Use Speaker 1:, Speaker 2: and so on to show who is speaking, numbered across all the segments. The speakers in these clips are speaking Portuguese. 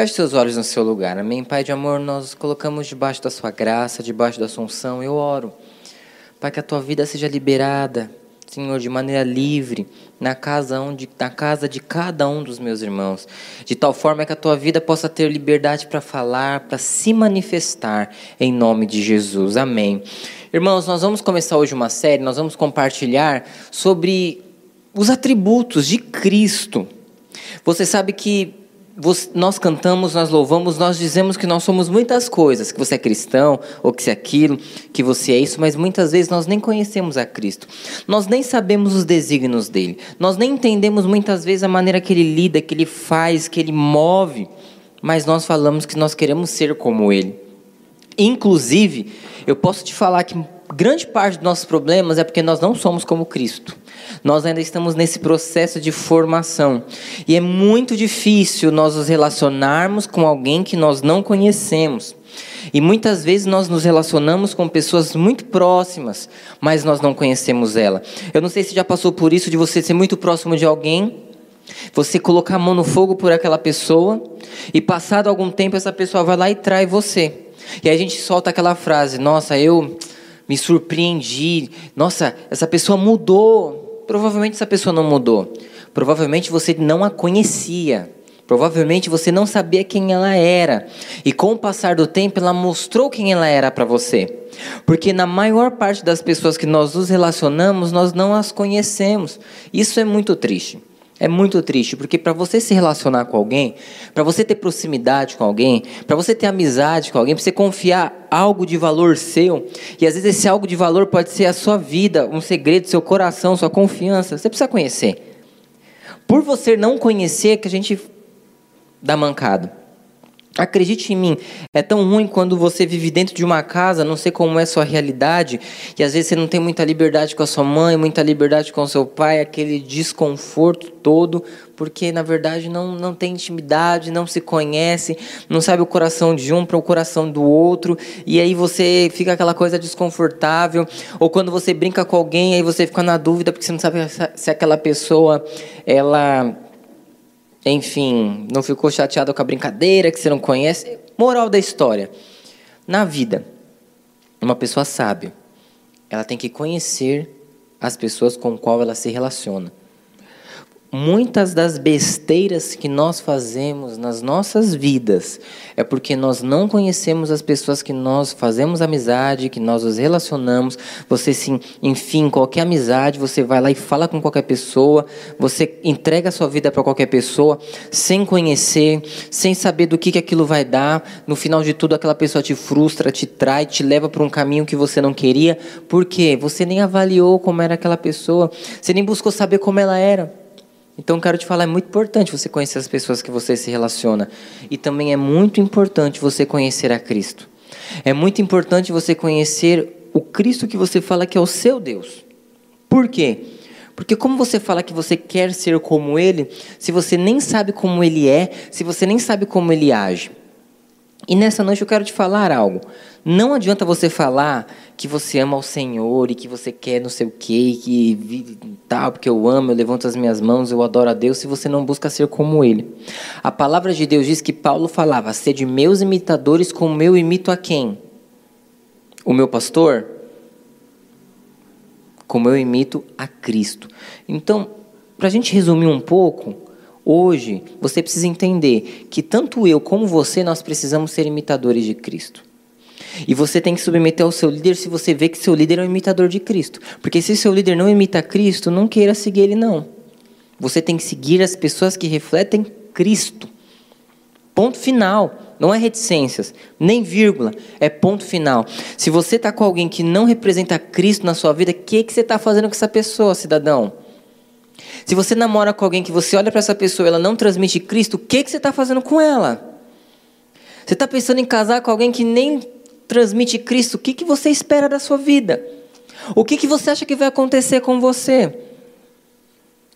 Speaker 1: Feche seus olhos no seu lugar, amém? Pai de amor, nós colocamos debaixo da sua graça, debaixo da assunção, eu oro. Pai, que a tua vida seja liberada, Senhor, de maneira livre, na casa, onde, na casa de cada um dos meus irmãos, de tal forma que a tua vida possa ter liberdade para falar, para se manifestar, em nome de Jesus, amém. Irmãos, nós vamos começar hoje uma série, nós vamos compartilhar sobre os atributos de Cristo. Você sabe que nós cantamos, nós louvamos, nós dizemos que nós somos muitas coisas, que você é cristão, ou que você é aquilo, que você é isso, mas muitas vezes nós nem conhecemos a Cristo. Nós nem sabemos os desígnios dele. Nós nem entendemos muitas vezes a maneira que ele lida, que ele faz, que ele move, mas nós falamos que nós queremos ser como ele. Inclusive, eu posso te falar que grande parte dos nossos problemas é porque nós não somos como Cristo. Nós ainda estamos nesse processo de formação. E é muito difícil nós nos relacionarmos com alguém que nós não conhecemos. E muitas vezes nós nos relacionamos com pessoas muito próximas, mas nós não conhecemos ela. Eu não sei se já passou por isso de você ser muito próximo de alguém, você colocar a mão no fogo por aquela pessoa, e passado algum tempo essa pessoa vai lá e trai você. E aí a gente solta aquela frase: Nossa, eu me surpreendi. Nossa, essa pessoa mudou. Provavelmente essa pessoa não mudou. Provavelmente você não a conhecia. Provavelmente você não sabia quem ela era. E com o passar do tempo, ela mostrou quem ela era para você. Porque na maior parte das pessoas que nós nos relacionamos, nós não as conhecemos. Isso é muito triste. É muito triste, porque para você se relacionar com alguém, para você ter proximidade com alguém, para você ter amizade com alguém, para você confiar algo de valor seu, e às vezes esse algo de valor pode ser a sua vida, um segredo, seu coração, sua confiança, você precisa conhecer. Por você não conhecer que a gente dá mancado. Acredite em mim, é tão ruim quando você vive dentro de uma casa, não sei como é a sua realidade, e às vezes você não tem muita liberdade com a sua mãe, muita liberdade com o seu pai, aquele desconforto todo, porque na verdade não, não tem intimidade, não se conhece, não sabe o coração de um para o coração do outro, e aí você fica aquela coisa desconfortável, ou quando você brinca com alguém, aí você fica na dúvida porque você não sabe se aquela pessoa ela enfim, não ficou chateado com a brincadeira que você não conhece. Moral da história: na vida, uma pessoa sábia, ela tem que conhecer as pessoas com qual ela se relaciona. Muitas das besteiras que nós fazemos nas nossas vidas é porque nós não conhecemos as pessoas que nós fazemos amizade, que nós nos relacionamos. Você, sim, enfim, qualquer amizade, você vai lá e fala com qualquer pessoa, você entrega a sua vida para qualquer pessoa, sem conhecer, sem saber do que, que aquilo vai dar. No final de tudo, aquela pessoa te frustra, te trai, te leva para um caminho que você não queria. Por quê? Você nem avaliou como era aquela pessoa, você nem buscou saber como ela era. Então, quero te falar, é muito importante você conhecer as pessoas que você se relaciona. E também é muito importante você conhecer a Cristo. É muito importante você conhecer o Cristo que você fala que é o seu Deus. Por quê? Porque como você fala que você quer ser como Ele, se você nem sabe como Ele é, se você nem sabe como Ele age? E nessa noite eu quero te falar algo. Não adianta você falar que você ama o Senhor e que você quer não sei o quê, que tal, porque eu amo, eu levanto as minhas mãos, eu adoro a Deus, se você não busca ser como Ele. A palavra de Deus diz que Paulo falava: sede meus imitadores, como eu imito a quem? O meu pastor? Como eu imito a Cristo. Então, para a gente resumir um pouco, Hoje, você precisa entender que tanto eu como você, nós precisamos ser imitadores de Cristo. E você tem que submeter ao seu líder se você vê que seu líder é um imitador de Cristo. Porque se seu líder não imita Cristo, não queira seguir ele, não. Você tem que seguir as pessoas que refletem Cristo. Ponto final. Não é reticências, nem vírgula, é ponto final. Se você está com alguém que não representa Cristo na sua vida, o que, que você está fazendo com essa pessoa, cidadão? Se você namora com alguém que você olha para essa pessoa e ela não transmite Cristo, o que, que você está fazendo com ela? Você está pensando em casar com alguém que nem transmite Cristo, o que, que você espera da sua vida? O que, que você acha que vai acontecer com você?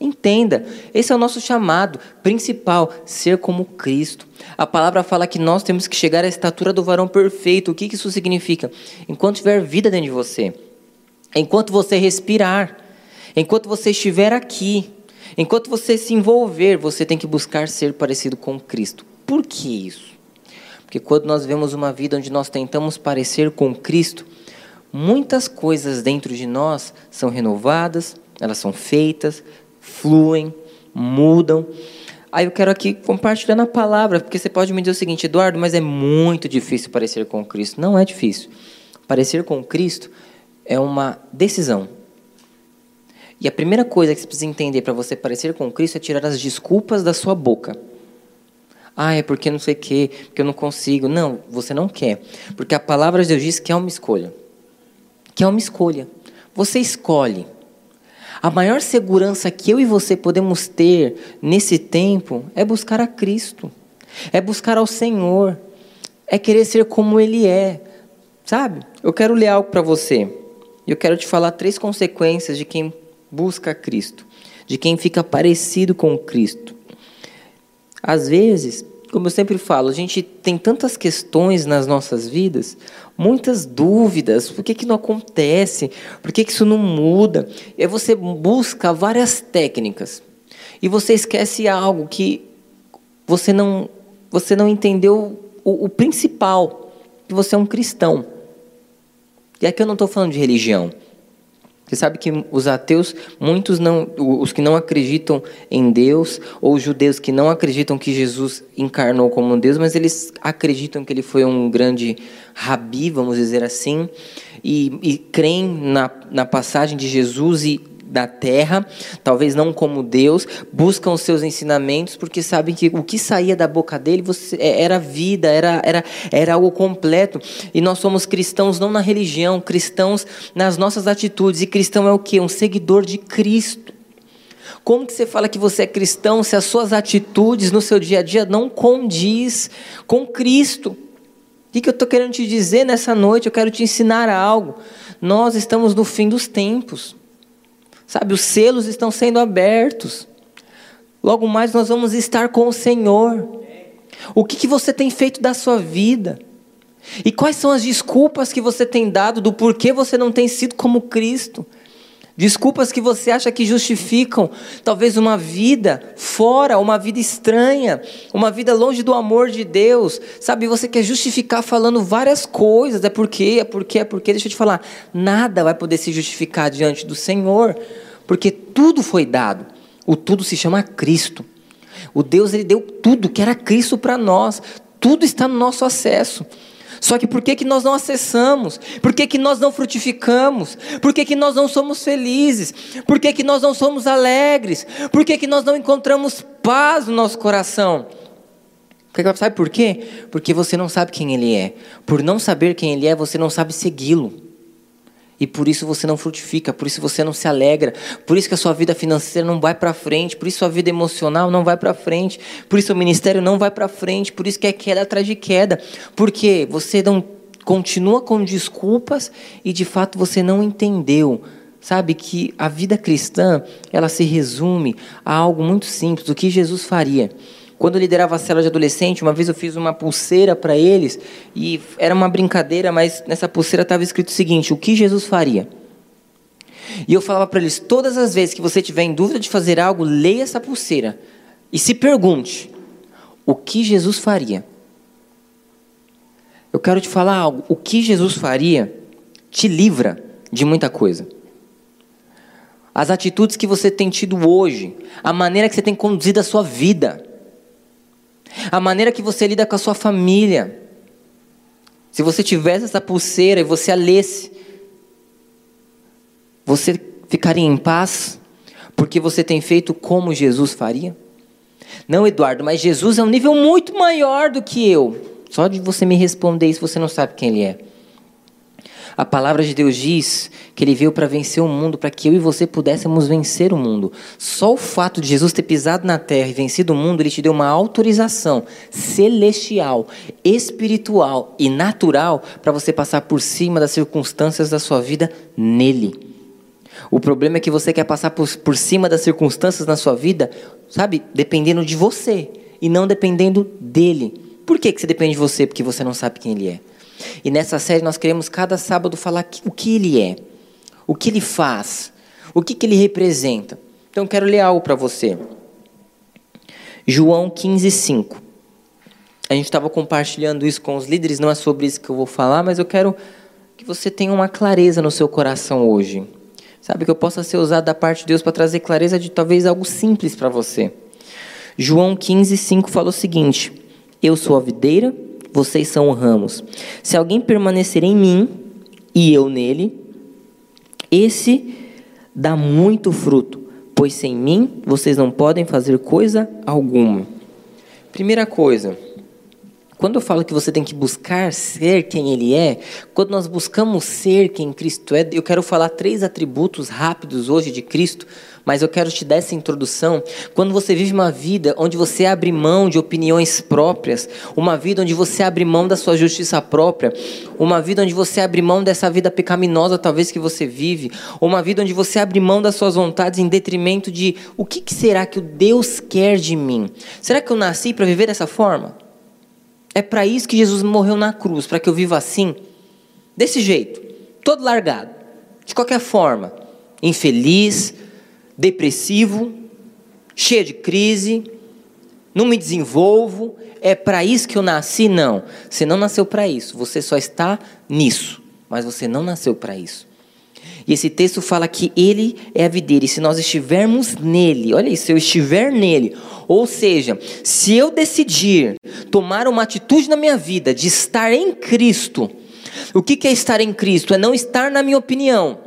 Speaker 1: Entenda, esse é o nosso chamado principal, ser como Cristo. A palavra fala que nós temos que chegar à estatura do varão perfeito. O que, que isso significa? Enquanto tiver vida dentro de você, enquanto você respirar, enquanto você estiver aqui, Enquanto você se envolver, você tem que buscar ser parecido com Cristo. Por que isso? Porque quando nós vemos uma vida onde nós tentamos parecer com Cristo, muitas coisas dentro de nós são renovadas, elas são feitas, fluem, mudam. Aí eu quero aqui compartilhar na palavra, porque você pode me dizer o seguinte, Eduardo, mas é muito difícil parecer com Cristo. Não é difícil. Parecer com Cristo é uma decisão. E a primeira coisa que você precisa entender para você parecer com Cristo é tirar as desculpas da sua boca. Ah, é porque não sei o quê, porque eu não consigo. Não, você não quer. Porque a palavra de Deus diz que é uma escolha. Que é uma escolha. Você escolhe. A maior segurança que eu e você podemos ter nesse tempo é buscar a Cristo. É buscar ao Senhor. É querer ser como Ele é. Sabe? Eu quero ler algo para você. Eu quero te falar três consequências de quem busca Cristo, de quem fica parecido com Cristo. Às vezes, como eu sempre falo, a gente tem tantas questões nas nossas vidas, muitas dúvidas, por que, que não acontece, por que, que isso não muda? E aí você busca várias técnicas e você esquece algo que você não, você não entendeu o, o principal, que você é um cristão. E aqui eu não estou falando de religião. Você sabe que os ateus, muitos não, os que não acreditam em Deus, ou os judeus que não acreditam que Jesus encarnou como Deus, mas eles acreditam que ele foi um grande rabi, vamos dizer assim, e, e creem na, na passagem de Jesus e da terra, talvez não como Deus, buscam os seus ensinamentos porque sabem que o que saía da boca dele você, é, era vida, era, era, era algo completo. E nós somos cristãos não na religião, cristãos nas nossas atitudes. E cristão é o que? Um seguidor de Cristo. Como que você fala que você é cristão se as suas atitudes no seu dia a dia não condiz com Cristo? O que eu estou querendo te dizer nessa noite? Eu quero te ensinar algo. Nós estamos no fim dos tempos. Sabe, os selos estão sendo abertos. Logo mais nós vamos estar com o Senhor. O que, que você tem feito da sua vida? E quais são as desculpas que você tem dado do porquê você não tem sido como Cristo? Desculpas que você acha que justificam talvez uma vida fora, uma vida estranha, uma vida longe do amor de Deus. Sabe, você quer justificar falando várias coisas, é porque, é porque, é porque. Deixa eu te falar, nada vai poder se justificar diante do Senhor, porque tudo foi dado. O tudo se chama Cristo. O Deus ele deu tudo que era Cristo para nós. Tudo está no nosso acesso. Só que por que, que nós não acessamos? Por que, que nós não frutificamos? Por que, que nós não somos felizes? Por que, que nós não somos alegres? Por que, que nós não encontramos paz no nosso coração? Sabe por quê? Porque você não sabe quem Ele é. Por não saber quem Ele é, você não sabe segui-lo. E por isso você não frutifica, por isso você não se alegra, por isso que a sua vida financeira não vai para frente, por isso a sua vida emocional não vai para frente, por isso o ministério não vai para frente, por isso que é queda atrás de queda, porque você não continua com desculpas e de fato você não entendeu, sabe que a vida cristã, ela se resume a algo muito simples, o que Jesus faria. Quando eu liderava a célula de adolescente, uma vez eu fiz uma pulseira para eles e era uma brincadeira, mas nessa pulseira estava escrito o seguinte: o que Jesus faria? E eu falava para eles: todas as vezes que você tiver em dúvida de fazer algo, leia essa pulseira e se pergunte: o que Jesus faria? Eu quero te falar algo: o que Jesus faria te livra de muita coisa. As atitudes que você tem tido hoje, a maneira que você tem conduzido a sua vida, a maneira que você lida com a sua família. Se você tivesse essa pulseira e você a lesse, você ficaria em paz? Porque você tem feito como Jesus faria? Não, Eduardo, mas Jesus é um nível muito maior do que eu. Só de você me responder isso, você não sabe quem Ele é. A palavra de Deus diz que ele veio para vencer o mundo, para que eu e você pudéssemos vencer o mundo. Só o fato de Jesus ter pisado na terra e vencido o mundo, ele te deu uma autorização celestial, espiritual e natural para você passar por cima das circunstâncias da sua vida nele. O problema é que você quer passar por, por cima das circunstâncias na sua vida, sabe, dependendo de você e não dependendo dele. Por que, que você depende de você? Porque você não sabe quem ele é. E nessa série nós queremos cada sábado falar o que ele é, o que ele faz, o que, que ele representa. Então quero ler algo para você. João 15, 5. A gente estava compartilhando isso com os líderes, não é sobre isso que eu vou falar, mas eu quero que você tenha uma clareza no seu coração hoje. Sabe, que eu possa ser usado da parte de Deus para trazer clareza de talvez algo simples para você. João 15, 5 fala o seguinte: Eu sou a videira, vocês são ramos. Se alguém permanecer em mim e eu nele, esse dá muito fruto, pois sem mim vocês não podem fazer coisa alguma. Primeira coisa, quando eu falo que você tem que buscar ser quem Ele é, quando nós buscamos ser quem Cristo é, eu quero falar três atributos rápidos hoje de Cristo, mas eu quero te dar essa introdução. Quando você vive uma vida onde você abre mão de opiniões próprias, uma vida onde você abre mão da sua justiça própria, uma vida onde você abre mão dessa vida pecaminosa talvez que você vive, uma vida onde você abre mão das suas vontades em detrimento de o que, que será que o Deus quer de mim? Será que eu nasci para viver dessa forma? É para isso que Jesus morreu na cruz, para que eu viva assim, desse jeito, todo largado, de qualquer forma, infeliz, depressivo, cheio de crise, não me desenvolvo. É para isso que eu nasci? Não. Você não nasceu para isso, você só está nisso, mas você não nasceu para isso. E esse texto fala que ele é a videira, e se nós estivermos nele, olha isso, se eu estiver nele, ou seja, se eu decidir tomar uma atitude na minha vida de estar em Cristo, o que é estar em Cristo? É não estar na minha opinião,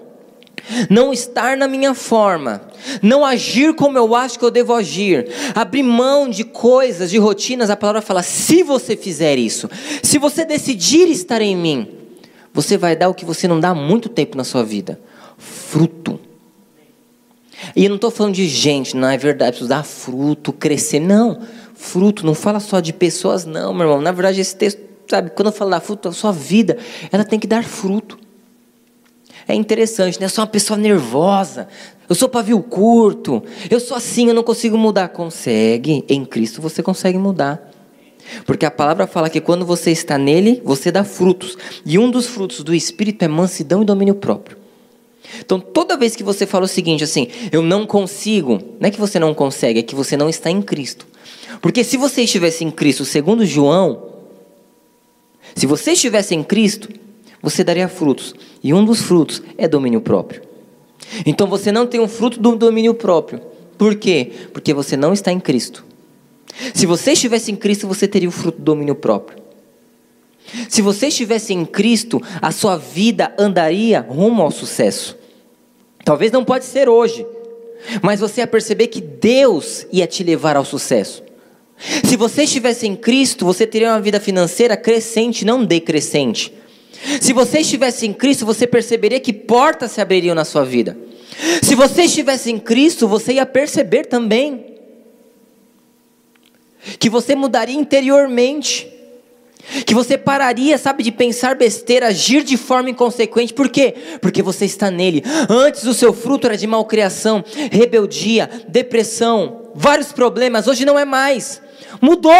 Speaker 1: não estar na minha forma, não agir como eu acho que eu devo agir, abrir mão de coisas, de rotinas. A palavra fala: se você fizer isso, se você decidir estar em mim, você vai dar o que você não dá há muito tempo na sua vida: fruto. E eu não estou falando de gente, não é verdade, preciso dar fruto, crescer. Não, fruto, não fala só de pessoas, não, meu irmão. Na verdade, esse texto, sabe, quando eu falo dar fruto, a sua vida, ela tem que dar fruto. É interessante, né? Eu sou uma pessoa nervosa, eu sou pavio curto, eu sou assim, eu não consigo mudar. Consegue, em Cristo você consegue mudar. Porque a palavra fala que quando você está nele, você dá frutos. E um dos frutos do Espírito é mansidão e domínio próprio. Então, toda vez que você fala o seguinte, assim, eu não consigo, não é que você não consegue, é que você não está em Cristo. Porque se você estivesse em Cristo, segundo João, se você estivesse em Cristo, você daria frutos. E um dos frutos é domínio próprio. Então você não tem um fruto do domínio próprio. Por quê? Porque você não está em Cristo. Se você estivesse em Cristo, você teria o fruto do domínio próprio. Se você estivesse em Cristo, a sua vida andaria rumo ao sucesso. Talvez não pode ser hoje, mas você ia perceber que Deus ia te levar ao sucesso. Se você estivesse em Cristo, você teria uma vida financeira crescente, não decrescente. Se você estivesse em Cristo, você perceberia que portas se abririam na sua vida. Se você estivesse em Cristo, você ia perceber também que você mudaria interiormente que você pararia, sabe, de pensar besteira, agir de forma inconsequente. Por quê? Porque você está nele. Antes o seu fruto era de malcriação, rebeldia, depressão, vários problemas. Hoje não é mais. Mudou.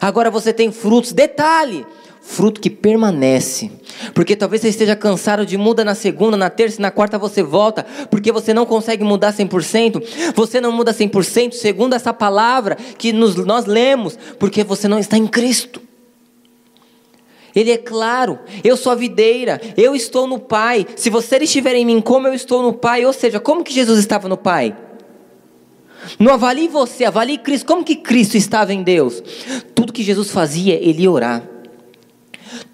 Speaker 1: Agora você tem frutos. Detalhe: fruto que permanece. Porque talvez você esteja cansado de muda na segunda, na terça e na quarta você volta, porque você não consegue mudar 100%. Você não muda 100% segundo essa palavra que nos, nós lemos, porque você não está em Cristo. Ele é claro, eu sou a videira, eu estou no Pai. Se você estiver em mim como eu estou no Pai, ou seja, como que Jesus estava no Pai? Não avalie você, avalie Cristo. Como que Cristo estava em Deus? Tudo que Jesus fazia, ele ia orar.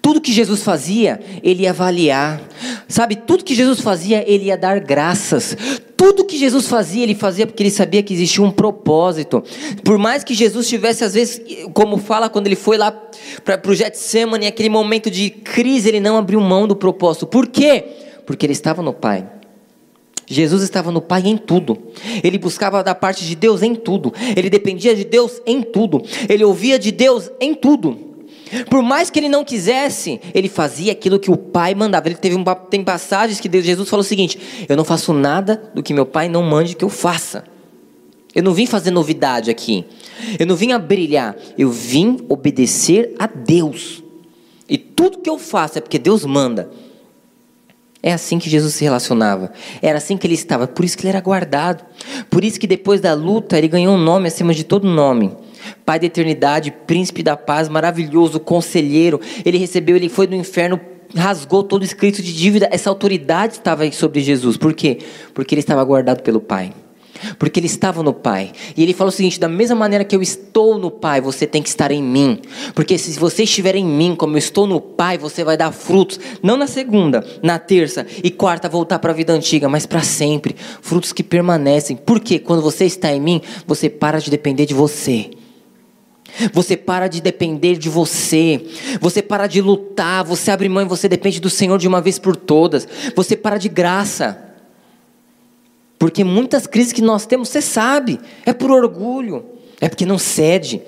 Speaker 1: Tudo que Jesus fazia, ele ia avaliar. Sabe, tudo que Jesus fazia, ele ia dar graças. Tudo que Jesus fazia, ele fazia porque ele sabia que existia um propósito. Por mais que Jesus tivesse, às vezes, como fala quando ele foi lá para o Getsemane, aquele momento de crise, ele não abriu mão do propósito. Por quê? Porque ele estava no Pai. Jesus estava no Pai em tudo. Ele buscava da parte de Deus em tudo. Ele dependia de Deus em tudo. Ele ouvia de Deus em tudo. Por mais que ele não quisesse, ele fazia aquilo que o pai mandava. Ele teve um, tem passagens que Jesus falou o seguinte: Eu não faço nada do que meu pai não mande que eu faça. Eu não vim fazer novidade aqui. Eu não vim a brilhar. Eu vim obedecer a Deus. E tudo que eu faço é porque Deus manda. É assim que Jesus se relacionava. Era assim que ele estava. Por isso que ele era guardado. Por isso que depois da luta ele ganhou um nome acima de todo nome. Pai da eternidade, príncipe da paz, maravilhoso, conselheiro. Ele recebeu, ele foi do inferno, rasgou todo o escrito de dívida. Essa autoridade estava sobre Jesus. Por quê? Porque ele estava guardado pelo Pai. Porque ele estava no Pai. E ele falou o seguinte: da mesma maneira que eu estou no Pai, você tem que estar em mim. Porque se você estiver em mim, como eu estou no Pai, você vai dar frutos. Não na segunda, na terça e quarta voltar para a vida antiga, mas para sempre. Frutos que permanecem. Porque quando você está em mim, você para de depender de você. Você para de depender de você. Você para de lutar. Você abre mão e você depende do Senhor de uma vez por todas. Você para de graça. Porque muitas crises que nós temos, você sabe, é por orgulho, é porque não cede.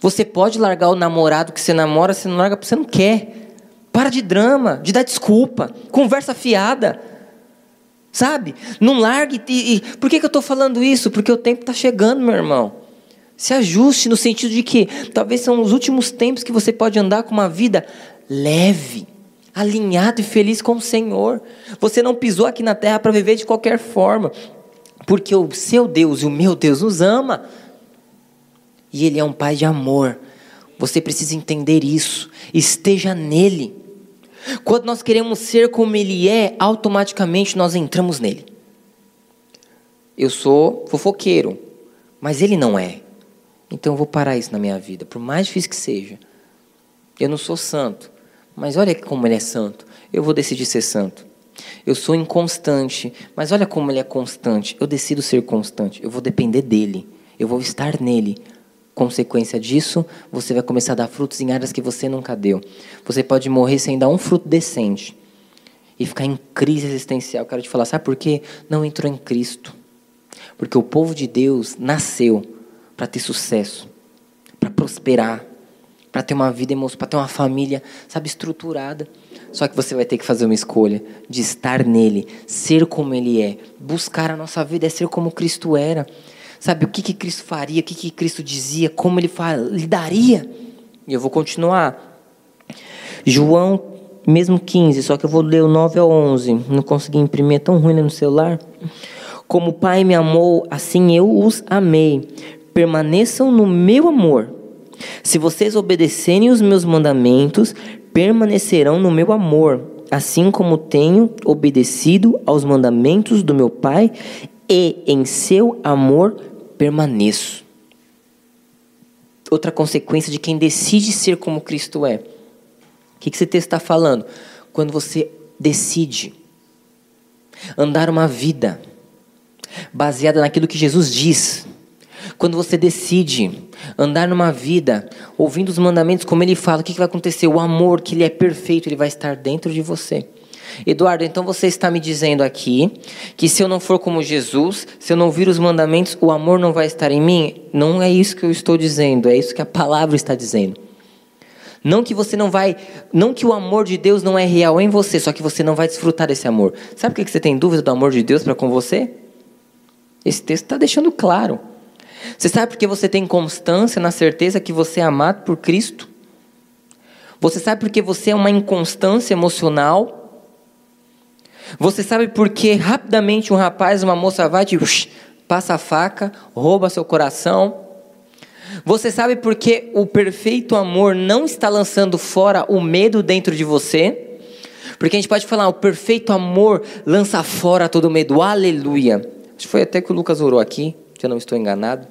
Speaker 1: Você pode largar o namorado que você namora, você não larga porque você não quer. Para de drama, de dar desculpa, conversa fiada. Sabe? Não largue. E, e por que, que eu estou falando isso? Porque o tempo está chegando, meu irmão. Se ajuste no sentido de que talvez são os últimos tempos que você pode andar com uma vida leve alinhado e feliz com o Senhor. Você não pisou aqui na terra para viver de qualquer forma, porque o seu Deus e o meu Deus nos ama. E Ele é um Pai de amor. Você precisa entender isso. Esteja nele. Quando nós queremos ser como Ele é, automaticamente nós entramos nele. Eu sou fofoqueiro, mas Ele não é. Então eu vou parar isso na minha vida, por mais difícil que seja. Eu não sou santo, mas olha como ele é santo. Eu vou decidir ser santo. Eu sou inconstante, mas olha como ele é constante. Eu decido ser constante. Eu vou depender dele. Eu vou estar nele. Consequência disso, você vai começar a dar frutos em áreas que você nunca deu. Você pode morrer sem dar um fruto decente e ficar em crise existencial. Quero te falar, sabe por quê? Não entrou em Cristo. Porque o povo de Deus nasceu para ter sucesso, para prosperar, para ter uma vida emocional, para ter uma família, sabe, estruturada. Só que você vai ter que fazer uma escolha de estar nele, ser como ele é. Buscar a nossa vida é ser como Cristo era. Sabe, o que, que Cristo faria, o que, que Cristo dizia, como ele lidaria. E eu vou continuar. João, mesmo 15, só que eu vou ler o 9 ao 11. Não consegui imprimir, é tão ruim no celular. Como o Pai me amou, assim eu os amei. Permaneçam no meu amor. Se vocês obedecerem os meus mandamentos, permanecerão no meu amor, assim como tenho obedecido aos mandamentos do meu Pai, e em seu amor permaneço. Outra consequência de quem decide ser como Cristo é. O que esse texto está falando? Quando você decide andar uma vida baseada naquilo que Jesus diz, quando você decide andar numa vida ouvindo os mandamentos como ele fala, o que vai acontecer? O amor, que ele é perfeito, ele vai estar dentro de você. Eduardo, então você está me dizendo aqui que se eu não for como Jesus, se eu não ouvir os mandamentos, o amor não vai estar em mim? Não é isso que eu estou dizendo, é isso que a palavra está dizendo. Não que você não vai, não que o amor de Deus não é real em você, só que você não vai desfrutar desse amor. Sabe por que você tem dúvida do amor de Deus para com você? Esse texto está deixando claro. Você sabe porque você tem constância na certeza que você é amado por Cristo? Você sabe porque você é uma inconstância emocional? Você sabe porque rapidamente um rapaz, uma moça vai te passa a faca, rouba seu coração? Você sabe porque o perfeito amor não está lançando fora o medo dentro de você? Porque a gente pode falar, o perfeito amor lança fora todo medo. Aleluia. Acho que foi até que o Lucas orou aqui se eu não estou enganado.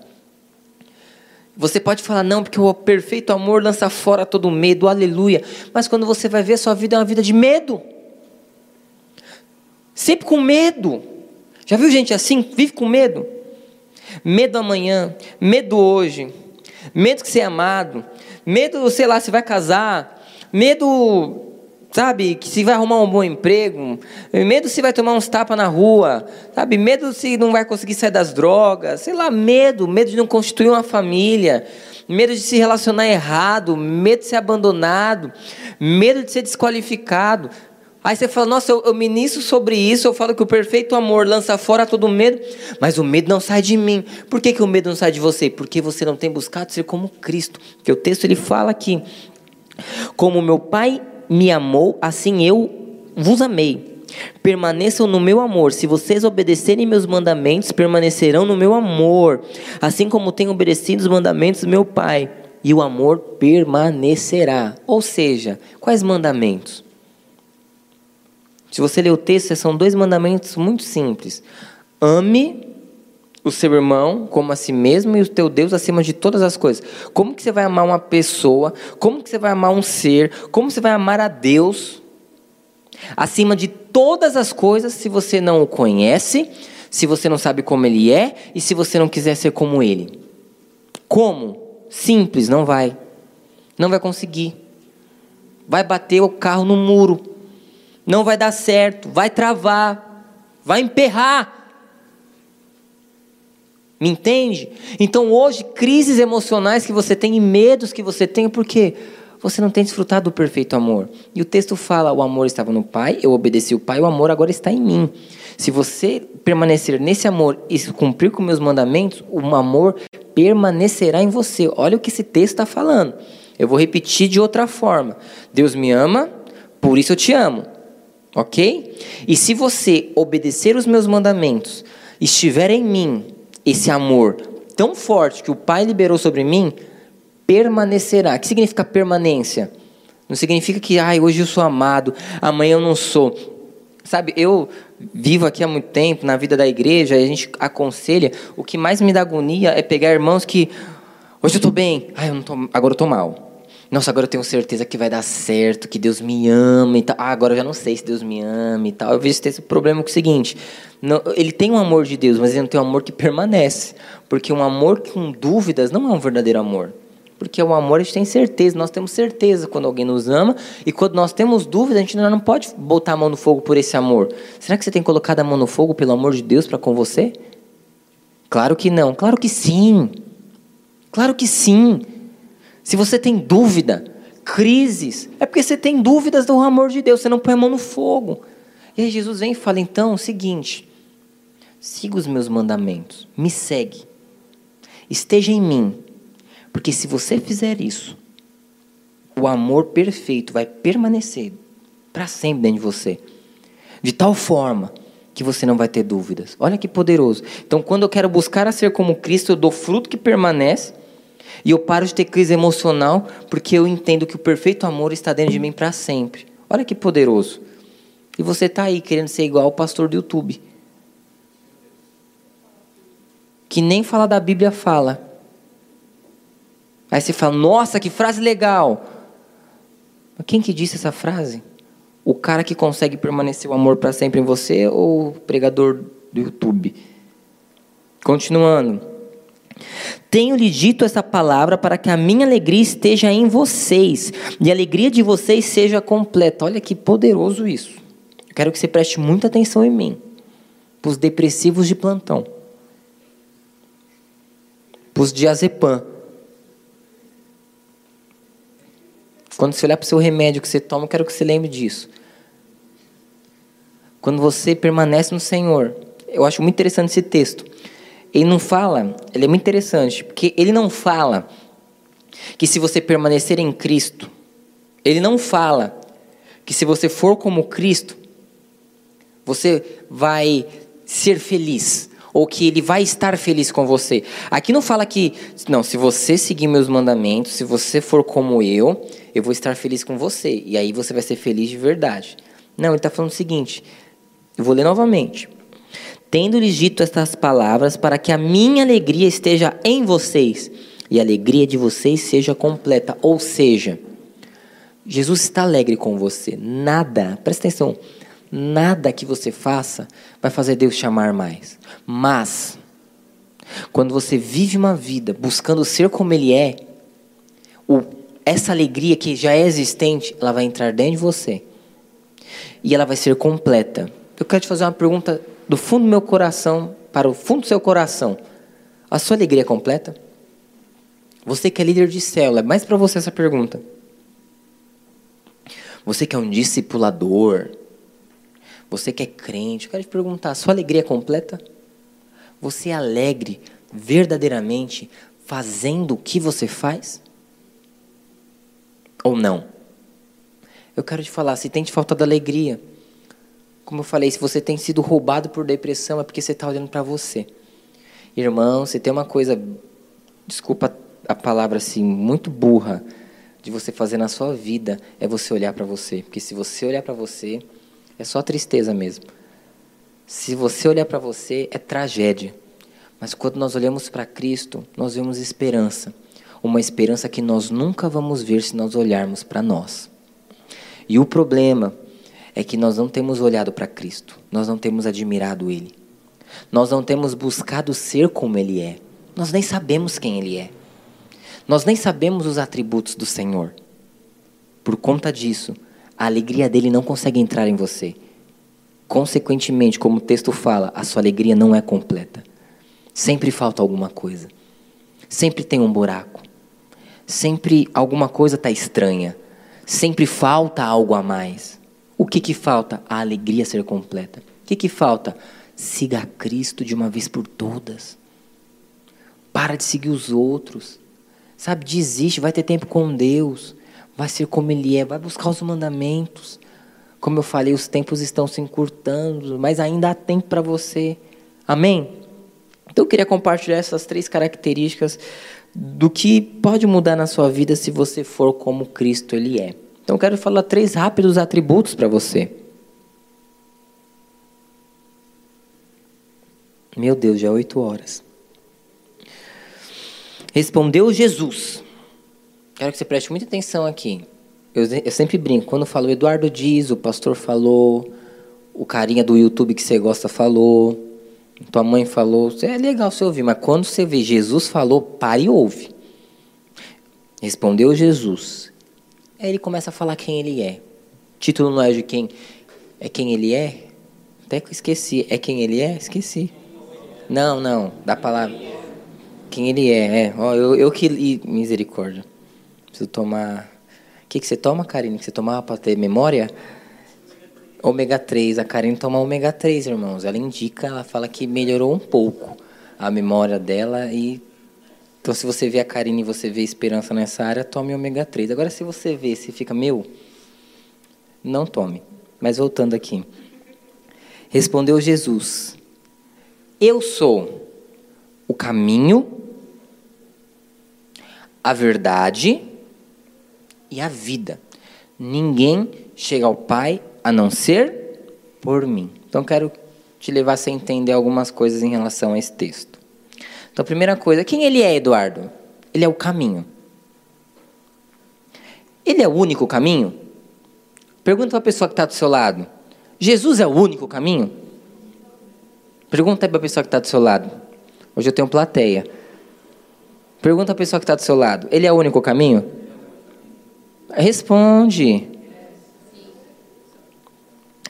Speaker 1: Você pode falar, não, porque o perfeito amor lança fora todo medo, aleluia. Mas quando você vai ver, sua vida é uma vida de medo. Sempre com medo. Já viu gente assim? Vive com medo. Medo amanhã, medo hoje, medo que ser amado, medo, sei lá, se vai casar, medo sabe? Que se vai arrumar um bom emprego, medo se vai tomar uns tapas na rua, sabe? Medo se não vai conseguir sair das drogas, sei lá, medo, medo de não constituir uma família, medo de se relacionar errado, medo de ser abandonado, medo de ser desqualificado. Aí você fala, nossa, eu, eu ministro sobre isso, eu falo que o perfeito amor lança fora todo medo, mas o medo não sai de mim. Por que, que o medo não sai de você? Porque você não tem buscado ser como Cristo. Que o texto ele fala aqui, como meu Pai me amou, assim eu vos amei. Permaneçam no meu amor. Se vocês obedecerem meus mandamentos, permanecerão no meu amor, assim como tenho obedecido os mandamentos do meu Pai, e o amor permanecerá. Ou seja, quais mandamentos? Se você ler o texto, são dois mandamentos muito simples. Ame o seu irmão como a si mesmo e o teu Deus acima de todas as coisas. Como que você vai amar uma pessoa? Como que você vai amar um ser? Como você vai amar a Deus acima de todas as coisas se você não o conhece, se você não sabe como ele é e se você não quiser ser como ele? Como? Simples, não vai. Não vai conseguir. Vai bater o carro no muro. Não vai dar certo, vai travar, vai emperrar. Me entende? Então hoje, crises emocionais que você tem e medos que você tem, por quê? Você não tem desfrutado do perfeito amor. E o texto fala: o amor estava no Pai, eu obedeci o Pai, o amor agora está em mim. Se você permanecer nesse amor e cumprir com meus mandamentos, o amor permanecerá em você. Olha o que esse texto está falando. Eu vou repetir de outra forma: Deus me ama, por isso eu te amo. Ok? E se você obedecer os meus mandamentos, estiver em mim, esse amor tão forte que o Pai liberou sobre mim permanecerá. O que significa permanência? Não significa que ah, hoje eu sou amado, amanhã eu não sou. Sabe, eu vivo aqui há muito tempo na vida da igreja, e a gente aconselha. O que mais me dá agonia é pegar irmãos que hoje eu estou bem, ah, eu não tô, agora eu estou mal. Nossa, agora eu tenho certeza que vai dar certo, que Deus me ama e tal. Ah, agora eu já não sei se Deus me ama e tal. Eu vejo esse problema com o seguinte: não, ele tem um amor de Deus, mas ele não tem um amor que permanece. Porque um amor com dúvidas não é um verdadeiro amor. Porque o amor a gente tem certeza, nós temos certeza quando alguém nos ama, e quando nós temos dúvida, a gente não pode botar a mão no fogo por esse amor. Será que você tem colocado a mão no fogo pelo amor de Deus para com você? Claro que não, claro que sim. Claro que sim. Se você tem dúvida, crises, é porque você tem dúvidas do amor de Deus, você não põe a mão no fogo. E aí Jesus vem e fala: então, o seguinte, siga os meus mandamentos, me segue, esteja em mim, porque se você fizer isso, o amor perfeito vai permanecer para sempre dentro de você, de tal forma que você não vai ter dúvidas. Olha que poderoso. Então, quando eu quero buscar a ser como Cristo, eu dou fruto que permanece e eu paro de ter crise emocional porque eu entendo que o perfeito amor está dentro de mim para sempre. Olha que poderoso. E você está aí querendo ser igual ao pastor do YouTube. Que nem fala da Bíblia fala. Aí você fala, nossa, que frase legal. Mas quem que disse essa frase? O cara que consegue permanecer o amor para sempre em você ou o pregador do YouTube? Continuando. Tenho-lhe dito essa palavra para que a minha alegria esteja em vocês e a alegria de vocês seja completa. Olha que poderoso isso. Eu quero que você preste muita atenção em mim. Para os depressivos de plantão. Para os diazepam. Quando você olhar para o seu remédio que você toma, eu quero que você lembre disso. Quando você permanece no Senhor. Eu acho muito interessante esse texto ele não fala, ele é muito interessante, porque ele não fala que se você permanecer em Cristo, ele não fala que se você for como Cristo, você vai ser feliz ou que ele vai estar feliz com você. Aqui não fala que, não, se você seguir meus mandamentos, se você for como eu, eu vou estar feliz com você. E aí você vai ser feliz de verdade. Não, ele está falando o seguinte, eu vou ler novamente. Tendo-lhes dito estas palavras, para que a minha alegria esteja em vocês e a alegria de vocês seja completa. Ou seja, Jesus está alegre com você. Nada, presta atenção, nada que você faça vai fazer Deus chamar mais. Mas, quando você vive uma vida buscando ser como Ele é, o, essa alegria que já é existente, ela vai entrar dentro de você. E ela vai ser completa. Eu quero te fazer uma pergunta do fundo do meu coração para o fundo do seu coração, a sua alegria é completa? Você que é líder de célula, é mais para você essa pergunta. Você que é um discipulador, você que é crente, eu quero te perguntar, a sua alegria é completa? Você é alegre verdadeiramente fazendo o que você faz? Ou não? Eu quero te falar, se tem te faltado alegria, Como eu falei, se você tem sido roubado por depressão, é porque você está olhando para você. Irmão, se tem uma coisa, desculpa a palavra assim, muito burra de você fazer na sua vida, é você olhar para você. Porque se você olhar para você, é só tristeza mesmo. Se você olhar para você, é tragédia. Mas quando nós olhamos para Cristo, nós vemos esperança. Uma esperança que nós nunca vamos ver se nós olharmos para nós. E o problema é que nós não temos olhado para Cristo, nós não temos admirado Ele, nós não temos buscado ser como Ele é, nós nem sabemos quem Ele é, nós nem sabemos os atributos do Senhor. Por conta disso, a alegria dele não consegue entrar em você. Consequentemente, como o texto fala, a sua alegria não é completa. Sempre falta alguma coisa. Sempre tem um buraco. Sempre alguma coisa está estranha. Sempre falta algo a mais. O que, que falta? A alegria ser completa. O que, que falta? Siga a Cristo de uma vez por todas. Para de seguir os outros. Sabe, desiste, vai ter tempo com Deus. Vai ser como Ele é, vai buscar os mandamentos. Como eu falei, os tempos estão se encurtando, mas ainda há tempo para você. Amém? Então eu queria compartilhar essas três características do que pode mudar na sua vida se você for como Cristo ele é. Então quero falar três rápidos atributos para você. Meu Deus, já é oito horas. Respondeu Jesus. Quero que você preste muita atenção aqui. Eu, eu sempre brinco. Quando falo Eduardo diz, o pastor falou, o carinha do YouTube que você gosta falou, tua mãe falou. É legal você ouvir, mas quando você vê Jesus falou, pare e ouve. Respondeu Jesus. Aí ele começa a falar quem ele é. Título não é de quem é quem ele é? Até que esqueci. É quem ele é? Esqueci. Não, não. Da palavra. Quem ele é, é. Ó, eu, eu que. Misericórdia. Preciso tomar. O que, que você toma, Karine? Que você tomava para ter memória? Ômega 3. A Karine toma ômega 3, irmãos. Ela indica, ela fala que melhorou um pouco a memória dela e. Então, se você vê a Karine e você vê esperança nessa área, tome ômega 3. Agora, se você vê, se fica, meu, não tome. Mas voltando aqui. Respondeu Jesus: Eu sou o caminho, a verdade e a vida. Ninguém chega ao Pai a não ser por mim. Então quero te levar a entender algumas coisas em relação a esse texto. Então, a primeira coisa, quem ele é, Eduardo? Ele é o caminho. Ele é o único caminho? Pergunta para a pessoa que está do seu lado. Jesus é o único caminho? Pergunta para a pessoa que está do seu lado. Hoje eu tenho plateia. Pergunta a pessoa que está do seu lado: ele é o único caminho? Responde.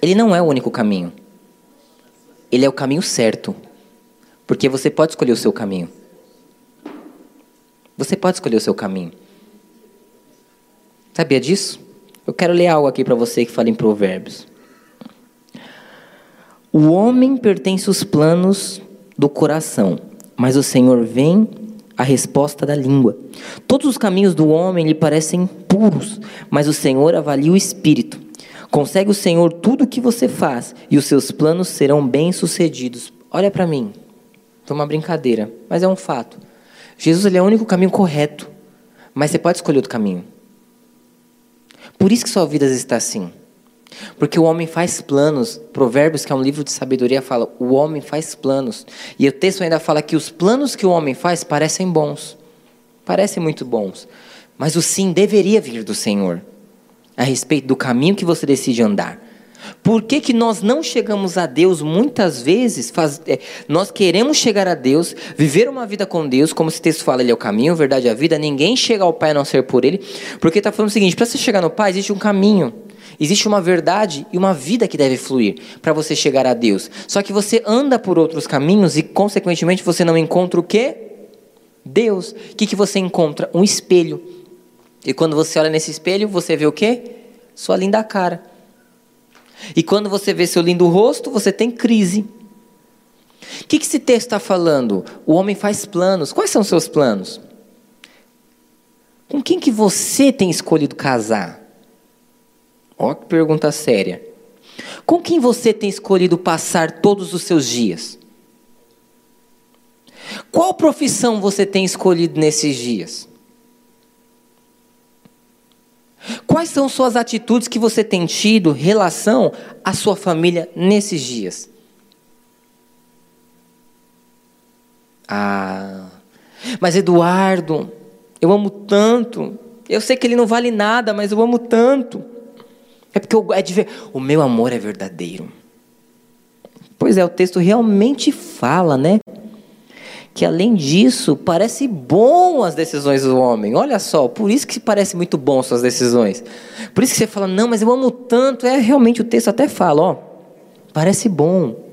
Speaker 1: Ele não é o único caminho. Ele é o caminho certo. Porque você pode escolher o seu caminho. Você pode escolher o seu caminho. Sabia disso? Eu quero ler algo aqui para você que fala em Provérbios. O homem pertence aos planos do coração, mas o Senhor vem a resposta da língua. Todos os caminhos do homem lhe parecem puros, mas o Senhor avalia o espírito. Consegue o Senhor tudo o que você faz e os seus planos serão bem-sucedidos. Olha para mim. Foi uma brincadeira, mas é um fato. Jesus ele é o único caminho correto, mas você pode escolher outro caminho. Por isso que sua vida está assim. Porque o homem faz planos. Provérbios, que é um livro de sabedoria, fala: o homem faz planos. E o texto ainda fala que os planos que o homem faz parecem bons. Parecem muito bons. Mas o sim deveria vir do Senhor. A respeito do caminho que você decide andar. Por que, que nós não chegamos a Deus muitas vezes? Faz, é, nós queremos chegar a Deus, viver uma vida com Deus, como esse texto fala, Ele é o caminho, a verdade e a vida. Ninguém chega ao Pai a não ser por Ele. Porque está falando o seguinte: para você chegar no Pai, existe um caminho. Existe uma verdade e uma vida que deve fluir para você chegar a Deus. Só que você anda por outros caminhos e, consequentemente, você não encontra o quê? Deus. O que, que você encontra? Um espelho. E quando você olha nesse espelho, você vê o quê? Sua linda cara. E quando você vê seu lindo rosto, você tem crise. O que, que esse texto está falando? O homem faz planos. Quais são seus planos? Com quem que você tem escolhido casar? Ó que pergunta séria. Com quem você tem escolhido passar todos os seus dias? Qual profissão você tem escolhido nesses dias? Quais são suas atitudes que você tem tido em relação à sua família nesses dias? Ah, mas Eduardo, eu amo tanto. Eu sei que ele não vale nada, mas eu amo tanto. É porque eu, é de ver, o meu amor é verdadeiro. Pois é, o texto realmente fala, né? Que além disso, parece bom as decisões do homem. Olha só, por isso que parece muito bom suas decisões. Por isso que você fala, não, mas eu amo tanto. É realmente o texto até fala, ó, parece bom.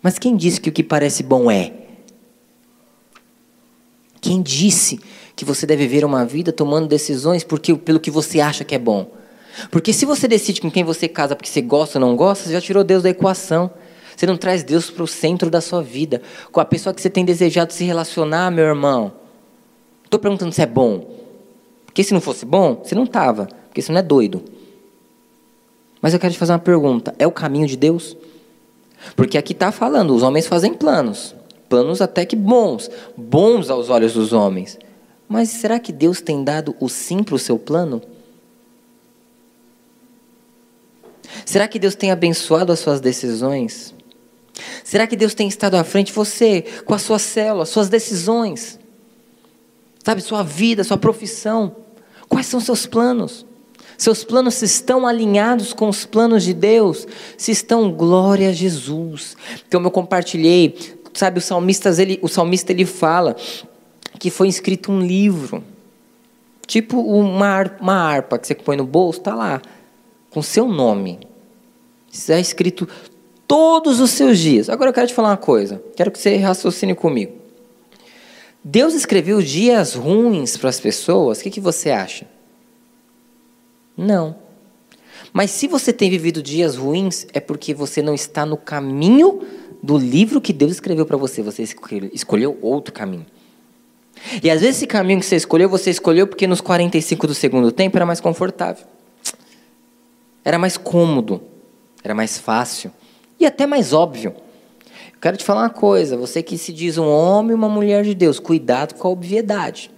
Speaker 1: Mas quem disse que o que parece bom é? Quem disse que você deve viver uma vida tomando decisões porque, pelo que você acha que é bom? Porque se você decide com quem você casa porque você gosta ou não gosta, você já tirou Deus da equação. Você não traz Deus para o centro da sua vida. Com a pessoa que você tem desejado se relacionar, meu irmão. Estou perguntando se é bom. Porque se não fosse bom, você não estava. Porque você não é doido. Mas eu quero te fazer uma pergunta: é o caminho de Deus? Porque aqui está falando, os homens fazem planos planos até que bons, bons aos olhos dos homens. Mas será que Deus tem dado o sim para o seu plano? Será que Deus tem abençoado as suas decisões? Será que Deus tem estado à frente você com a sua célula, suas decisões? Sabe, sua vida, sua profissão? Quais são seus planos? Seus planos estão alinhados com os planos de Deus? Se estão, glória a Jesus. Como eu compartilhei Sabe, o salmista ele, o salmista ele fala que foi escrito um livro. Tipo uma, uma harpa que você põe no bolso, está lá, com seu nome. Isso é escrito todos os seus dias. Agora eu quero te falar uma coisa. Quero que você raciocine comigo. Deus escreveu dias ruins para as pessoas. O que, que você acha? Não. Mas se você tem vivido dias ruins, é porque você não está no caminho do livro que Deus escreveu para você. Você escolheu outro caminho. E às vezes esse caminho que você escolheu, você escolheu porque nos 45 do segundo tempo era mais confortável. Era mais cômodo. Era mais fácil. E até mais óbvio. Eu quero te falar uma coisa. Você que se diz um homem e uma mulher de Deus, cuidado com a obviedade.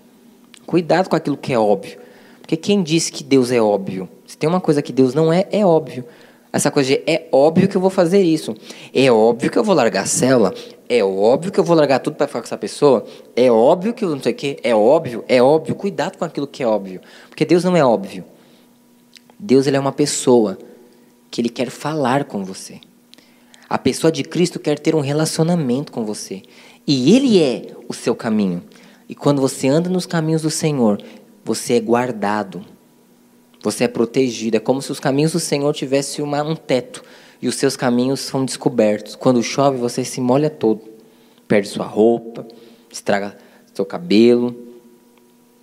Speaker 1: Cuidado com aquilo que é óbvio. Porque quem disse que Deus é óbvio? Se tem uma coisa que Deus não é, é óbvio. Essa coisa de é óbvio que eu vou fazer isso. É óbvio que eu vou largar a célula. É óbvio que eu vou largar tudo para ficar com essa pessoa. É óbvio que eu não sei o quê. É óbvio, é óbvio. Cuidado com aquilo que é óbvio. Porque Deus não é óbvio. Deus ele é uma pessoa que ele quer falar com você. A pessoa de Cristo quer ter um relacionamento com você. E ele é o seu caminho. E quando você anda nos caminhos do Senhor, você é guardado. Você é protegido. É como se os caminhos do Senhor tivessem um teto e os seus caminhos são descobertos. Quando chove, você se molha todo. Perde sua roupa, estraga seu cabelo,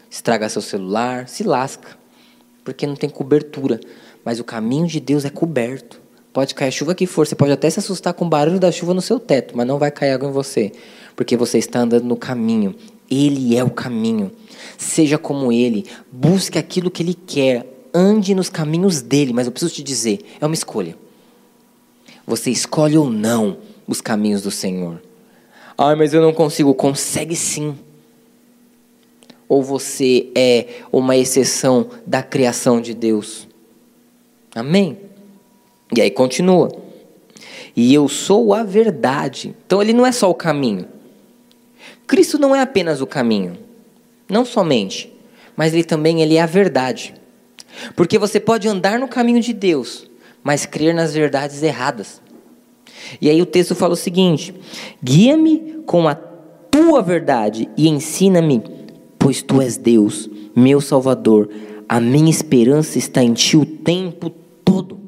Speaker 1: estraga seu celular, se lasca, porque não tem cobertura. Mas o caminho de Deus é coberto. Pode cair a chuva que for, você pode até se assustar com o barulho da chuva no seu teto, mas não vai cair água em você, porque você está andando no caminho. Ele é o caminho. Seja como ele, busque aquilo que ele quer, ande nos caminhos dele, mas eu preciso te dizer, é uma escolha. Você escolhe ou não os caminhos do Senhor. Ah, mas eu não consigo. Consegue sim. Ou você é uma exceção da criação de Deus? Amém? E aí continua. E eu sou a verdade. Então ele não é só o caminho. Cristo não é apenas o caminho. Não somente. Mas ele também ele é a verdade. Porque você pode andar no caminho de Deus, mas crer nas verdades erradas. E aí o texto fala o seguinte: guia-me com a tua verdade e ensina-me, pois tu és Deus, meu Salvador. A minha esperança está em ti o tempo todo.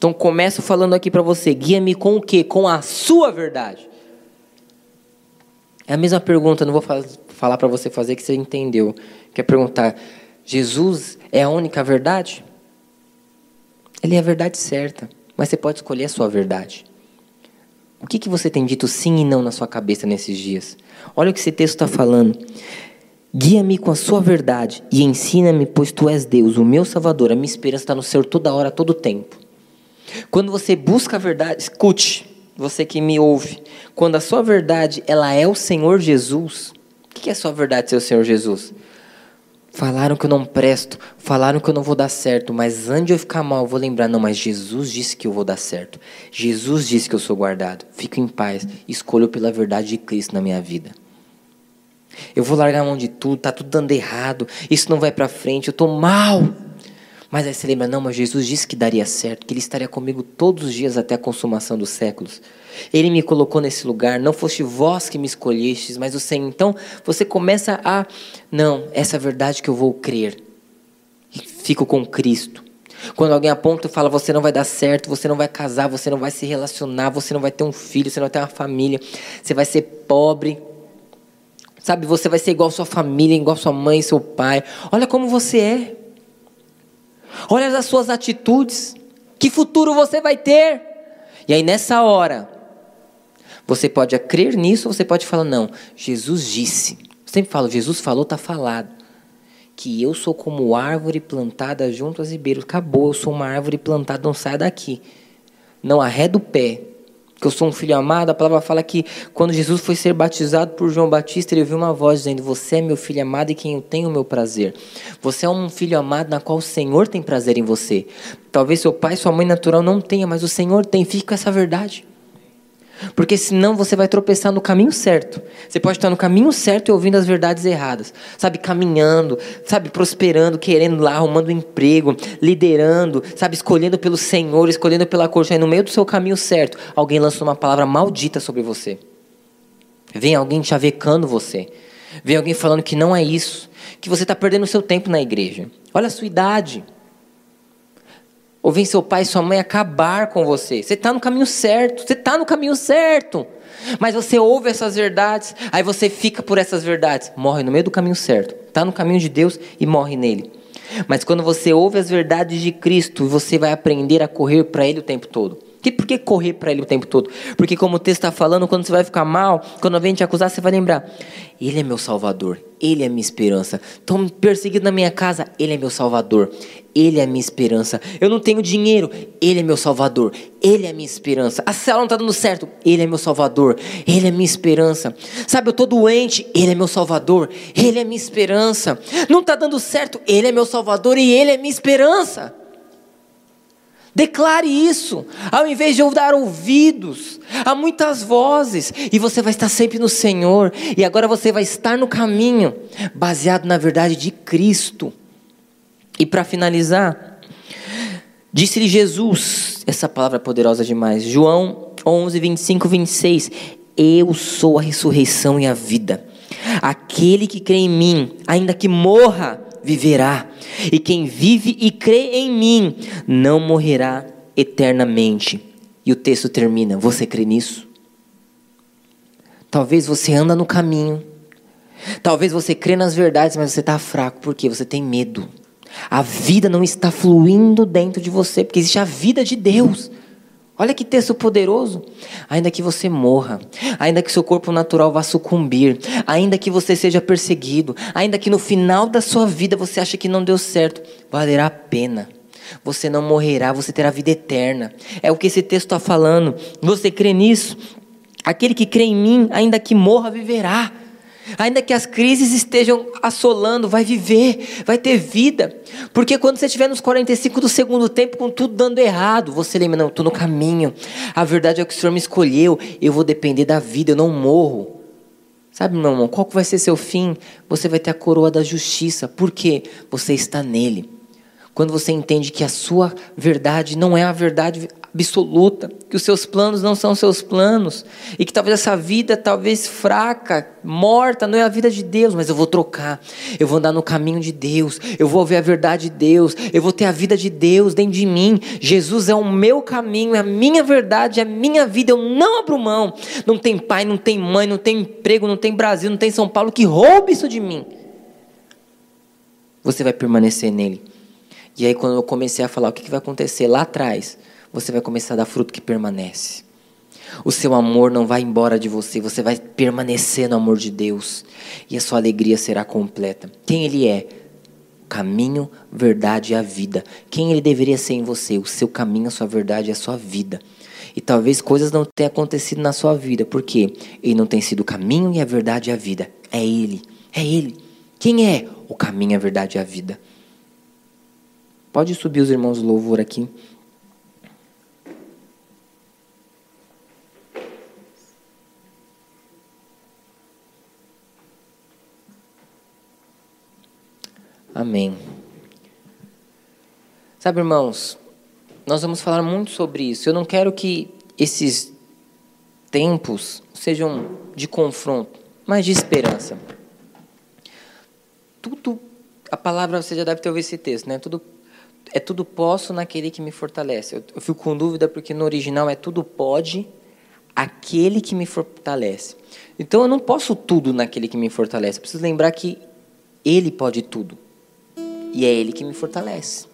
Speaker 1: Então começo falando aqui para você, guia-me com o quê? Com a sua verdade. É a mesma pergunta, não vou falar para você fazer que você entendeu. Quer perguntar, Jesus é a única verdade? Ele é a verdade certa, mas você pode escolher a sua verdade. O que, que você tem dito sim e não na sua cabeça nesses dias? Olha o que esse texto está falando. Guia-me com a sua verdade e ensina-me, pois tu és Deus, o meu Salvador. A minha esperança está no Senhor toda hora, todo tempo. Quando você busca a verdade, escute, você que me ouve, quando a sua verdade ela é o Senhor Jesus, o que é a sua verdade ser o Senhor Jesus? Falaram que eu não presto, falaram que eu não vou dar certo, mas antes de eu ficar mal, eu vou lembrar, não, mas Jesus disse que eu vou dar certo. Jesus disse que eu sou guardado. Fico em paz, escolho pela verdade de Cristo na minha vida. Eu vou largar a mão de tudo, tá tudo dando errado, isso não vai para frente, eu tô mal. Mas aí você lembra, não, mas Jesus disse que daria certo, que Ele estaria comigo todos os dias até a consumação dos séculos. Ele me colocou nesse lugar, não foste vós que me escolhestes, mas o Senhor. Então você começa a, não, essa é a verdade que eu vou crer. Fico com Cristo. Quando alguém aponta e fala, você não vai dar certo, você não vai casar, você não vai se relacionar, você não vai ter um filho, você não vai ter uma família, você vai ser pobre. Sabe, você vai ser igual sua família, igual sua mãe, seu pai. Olha como você é. Olha as suas atitudes. Que futuro você vai ter? E aí nessa hora, você pode crer nisso ou você pode falar, não, Jesus disse. Eu sempre falo, Jesus falou, está falado. Que eu sou como árvore plantada junto aos ribeiros. Acabou, eu sou uma árvore plantada, não sai daqui. Não arreda o pé que eu sou um filho amado, a palavra fala que quando Jesus foi ser batizado por João Batista, ele ouviu uma voz dizendo: Você é meu filho amado e quem eu tenho o meu prazer. Você é um filho amado na qual o Senhor tem prazer em você. Talvez seu pai, sua mãe natural não tenha, mas o Senhor tem. Fique com essa verdade. Porque senão você vai tropeçar no caminho certo. Você pode estar no caminho certo e ouvindo as verdades erradas. Sabe, caminhando, sabe, prosperando, querendo lá, arrumando um emprego, liderando, sabe, escolhendo pelo Senhor, escolhendo pela corte. Aí no meio do seu caminho certo, alguém lançou uma palavra maldita sobre você. Vem alguém chavecando você. Vem alguém falando que não é isso. Que você está perdendo o seu tempo na igreja. Olha a sua idade. Ou vem seu pai e sua mãe acabar com você. Você está no caminho certo. Você está no caminho certo. Mas você ouve essas verdades, aí você fica por essas verdades, morre no meio do caminho certo. Está no caminho de Deus e morre nele. Mas quando você ouve as verdades de Cristo, você vai aprender a correr para Ele o tempo todo. Que, por que correr para Ele o tempo todo? Porque, como o texto está falando, quando você vai ficar mal, quando alguém te acusar, você vai lembrar: Ele é meu Salvador, Ele é minha esperança. Estou perseguido na minha casa, Ele é meu Salvador, Ele é minha esperança. Eu não tenho dinheiro, Ele é meu Salvador, Ele é minha esperança. A célula não está dando certo, Ele é meu Salvador, Ele é minha esperança. Sabe, eu estou doente, Ele é meu Salvador, Ele é minha esperança. Não está dando certo, Ele é meu Salvador e Ele é minha esperança. Declare isso, ao invés de dar ouvidos a muitas vozes, e você vai estar sempre no Senhor, e agora você vai estar no caminho, baseado na verdade de Cristo. E para finalizar, disse-lhe Jesus, essa palavra é poderosa demais, João 11, 25, 26, Eu sou a ressurreição e a vida, aquele que crê em mim, ainda que morra, viverá. E quem vive e crê em mim não morrerá eternamente. E o texto termina: Você crê nisso? Talvez você anda no caminho. Talvez você crê nas verdades, mas você está fraco porque você tem medo. A vida não está fluindo dentro de você, porque existe a vida de Deus. Olha que texto poderoso. Ainda que você morra, ainda que seu corpo natural vá sucumbir, ainda que você seja perseguido, ainda que no final da sua vida você ache que não deu certo, valerá a pena. Você não morrerá, você terá vida eterna. É o que esse texto está falando. Você crê nisso? Aquele que crê em mim, ainda que morra, viverá. Ainda que as crises estejam assolando, vai viver, vai ter vida. Porque quando você estiver nos 45 do segundo tempo, com tudo dando errado, você lembra, não, estou no caminho. A verdade é que o Senhor me escolheu, eu vou depender da vida, eu não morro. Sabe, meu irmão, qual vai ser seu fim? Você vai ter a coroa da justiça. Por quê? Você está nele. Quando você entende que a sua verdade não é a verdade absoluta, que os seus planos não são seus planos, e que talvez essa vida, talvez fraca, morta, não é a vida de Deus, mas eu vou trocar, eu vou andar no caminho de Deus, eu vou ver a verdade de Deus, eu vou ter a vida de Deus dentro de mim. Jesus é o meu caminho, é a minha verdade, é a minha vida, eu não abro mão. Não tem pai, não tem mãe, não tem emprego, não tem Brasil, não tem São Paulo que roube isso de mim. Você vai permanecer nele. E aí, quando eu comecei a falar o que vai acontecer lá atrás, você vai começar a dar fruto que permanece. O seu amor não vai embora de você, você vai permanecer no amor de Deus. E a sua alegria será completa. Quem Ele é? caminho, verdade e a vida. Quem ele deveria ser em você? O seu caminho, a sua verdade e a sua vida. E talvez coisas não tenham acontecido na sua vida, porque ele não tem sido o caminho e a verdade e a vida. É ele. É ele. Quem é o caminho, a verdade e a vida? Pode subir os irmãos louvor aqui. Amém. Sabe, irmãos, nós vamos falar muito sobre isso. Eu não quero que esses tempos sejam de confronto, mas de esperança. Tudo, a palavra você já deve ter ouvido esse texto, né? Tudo é tudo posso naquele que me fortalece. Eu, eu fico com dúvida porque no original é tudo pode aquele que me fortalece. Então eu não posso tudo naquele que me fortalece. Eu preciso lembrar que ele pode tudo. E é Ele que me fortalece.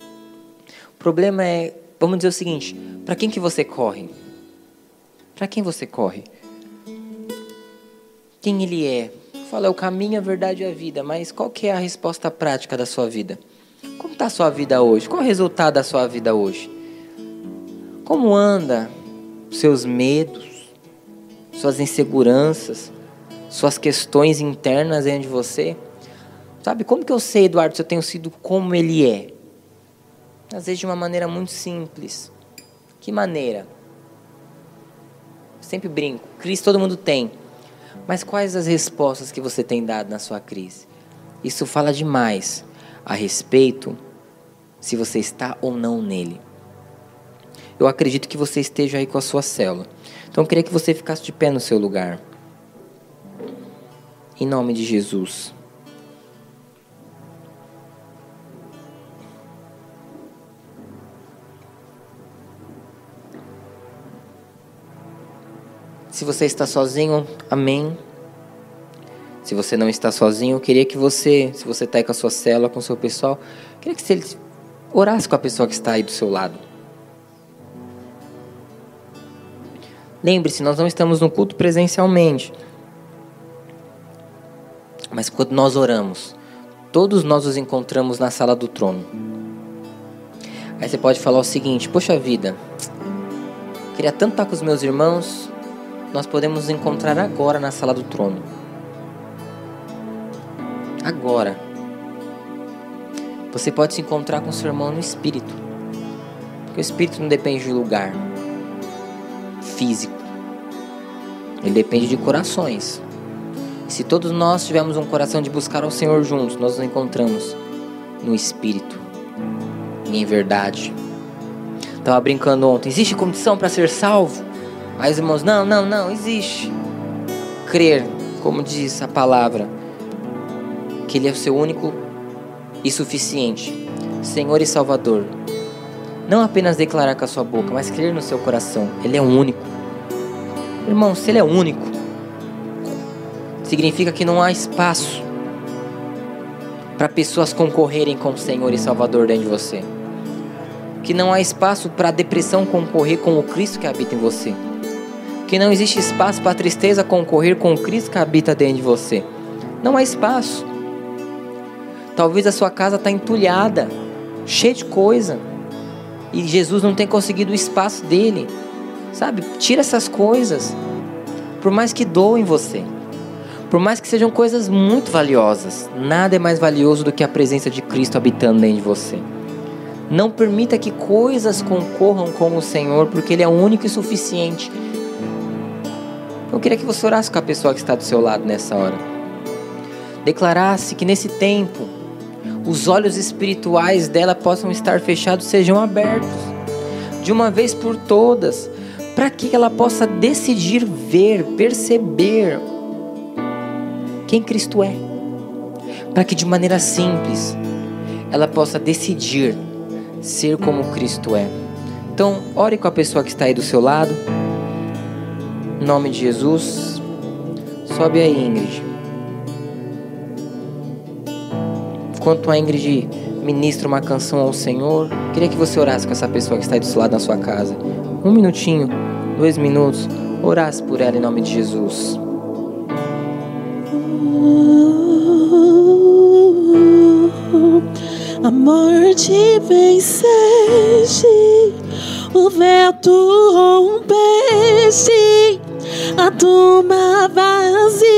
Speaker 1: O problema é, vamos dizer o seguinte: para quem que você corre? Para quem você corre? Quem Ele é? Fala, é o caminho, a verdade e a vida. Mas qual que é a resposta prática da sua vida? Como está a sua vida hoje? Qual é o resultado da sua vida hoje? Como anda seus medos, suas inseguranças, suas questões internas dentro de você? Sabe, como que eu sei, Eduardo, se eu tenho sido como ele é? Às vezes de uma maneira muito simples. Que maneira? sempre brinco. Crise todo mundo tem. Mas quais as respostas que você tem dado na sua crise? Isso fala demais a respeito se você está ou não nele. Eu acredito que você esteja aí com a sua célula. Então eu queria que você ficasse de pé no seu lugar. Em nome de Jesus. Se você está sozinho, amém. Se você não está sozinho, eu queria que você, se você está aí com a sua célula, com o seu pessoal, eu queria que você orasse com a pessoa que está aí do seu lado. Lembre-se, nós não estamos no culto presencialmente. Mas quando nós oramos, todos nós nos encontramos na sala do trono. Aí você pode falar o seguinte: Poxa vida, queria tanto estar com os meus irmãos, nós podemos nos encontrar agora na sala do trono. Agora. Você pode se encontrar com seu irmão no espírito. Porque o espírito não depende de lugar físico. Ele depende de corações. Se todos nós tivermos um coração de buscar ao Senhor juntos, nós nos encontramos no espírito e em verdade. Estava brincando ontem. Existe condição para ser salvo? Os irmãos, não, não, não, existe. Crer, como diz a palavra, que Ele é o seu único e suficiente, Senhor e Salvador. Não apenas declarar com a sua boca, mas crer no seu coração. Ele é o único. Irmão, se Ele é único, significa que não há espaço para pessoas concorrerem com o Senhor e Salvador dentro de você. Que não há espaço para a depressão concorrer com o Cristo que habita em você que não existe espaço para a tristeza concorrer com o Cristo que habita dentro de você. Não há espaço. Talvez a sua casa está entulhada, cheia de coisa, e Jesus não tem conseguido o espaço dele. Sabe? Tira essas coisas. Por mais que doem você. Por mais que sejam coisas muito valiosas, nada é mais valioso do que a presença de Cristo habitando dentro de você. Não permita que coisas concorram com o Senhor, porque Ele é único e suficiente. Eu queria que você orasse com a pessoa que está do seu lado nessa hora. Declarasse que nesse tempo os olhos espirituais dela possam estar fechados, sejam abertos de uma vez por todas, para que ela possa decidir ver, perceber quem Cristo é, para que de maneira simples ela possa decidir ser como Cristo é. Então, ore com a pessoa que está aí do seu lado. Em nome de Jesus. Sobe aí, Ingrid. Enquanto a Ingrid ministra uma canção ao Senhor, queria que você orasse com essa pessoa que está aí do seu lado na sua casa. Um minutinho, dois minutos, orasse por ela em nome de Jesus.
Speaker 2: a morte venceste, o vento rompeste, a tumba vazia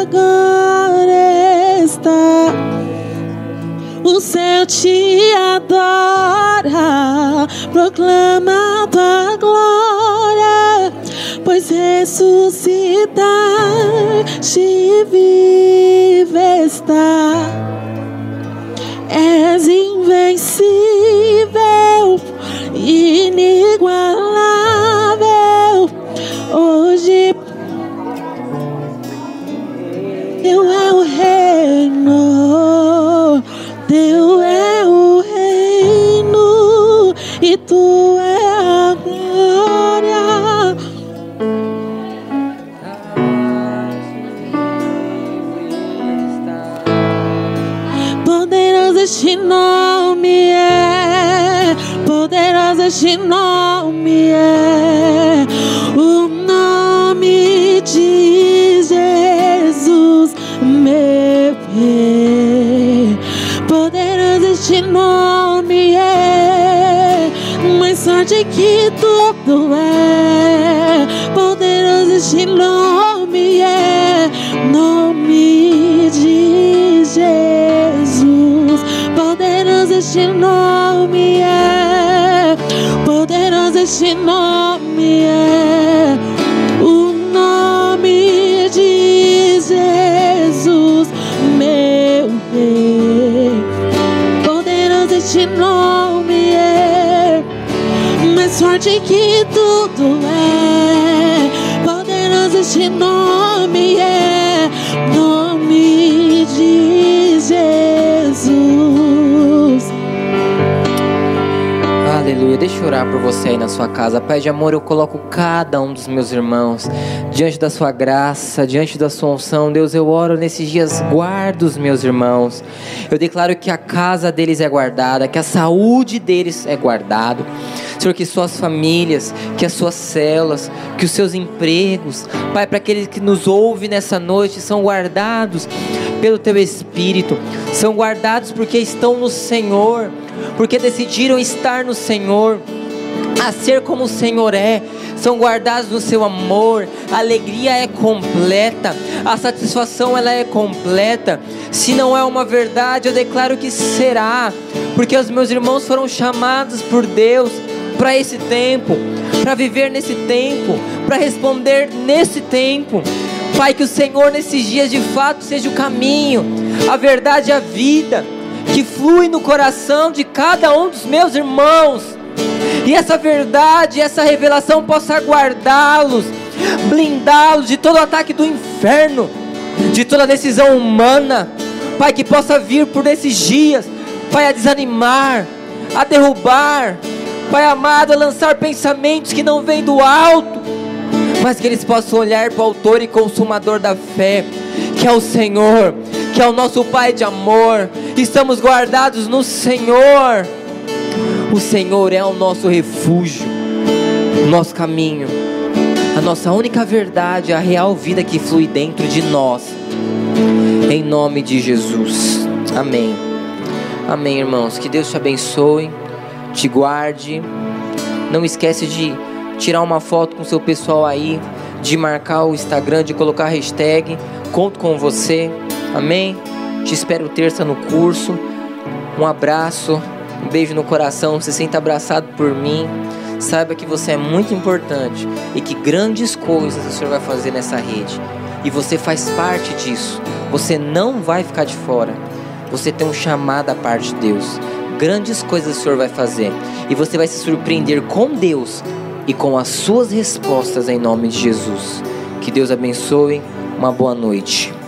Speaker 2: agora está. O céu te adora, proclama tua glória, pois ressuscitar te vive está és invencível, inigualável. Poderoso este forte que tudo é. Poderoso este nome é, nome de Jesus.
Speaker 1: Aleluia. Deixa eu orar por você aí na sua casa. Pai de amor, eu coloco cada um dos meus irmãos diante da sua graça, diante da sua unção. Deus, eu oro nesses dias, guarda os meus irmãos. Eu declaro que a casa deles é guardada, que a saúde deles é guardada. Senhor, que suas famílias, que as suas células, que os seus empregos, Pai, para aqueles que nos ouvem nessa noite, são guardados pelo teu Espírito, são guardados porque estão no Senhor, porque decidiram estar no Senhor, a ser como o Senhor é, são guardados no seu amor, a alegria é completa, a satisfação ela é completa. Se não é uma verdade, eu declaro que será, porque os meus irmãos foram chamados por Deus para esse tempo, para viver nesse tempo, para responder nesse tempo. Pai, que o Senhor nesses dias de fato seja o caminho, a verdade e a vida que flui no coração de cada um dos meus irmãos. E essa verdade, essa revelação possa guardá-los, blindá-los de todo ataque do inferno, de toda decisão humana. Pai, que possa vir por esses dias, Pai, a desanimar, a derrubar, Pai amado, a lançar pensamentos que não vêm do alto, mas que eles possam olhar para o Autor e Consumador da fé, que é o Senhor, que é o nosso Pai de amor. Estamos guardados no Senhor. O Senhor é o nosso refúgio, o nosso caminho, a nossa única verdade, a real vida que flui dentro de nós. Em nome de Jesus. Amém. Amém, irmãos. Que Deus te abençoe, te guarde. Não esquece de tirar uma foto com seu pessoal aí, de marcar o Instagram, de colocar a hashtag. Conto com você. Amém. Te espero terça no curso. Um abraço, um beijo no coração. Se sinta abraçado por mim. Saiba que você é muito importante e que grandes coisas o Senhor vai fazer nessa rede. E você faz parte disso. Você não vai ficar de fora. Você tem um chamado da parte de Deus. Grandes coisas o Senhor vai fazer. E você vai se surpreender com Deus e com as suas respostas em nome de Jesus. Que Deus abençoe. Uma boa noite.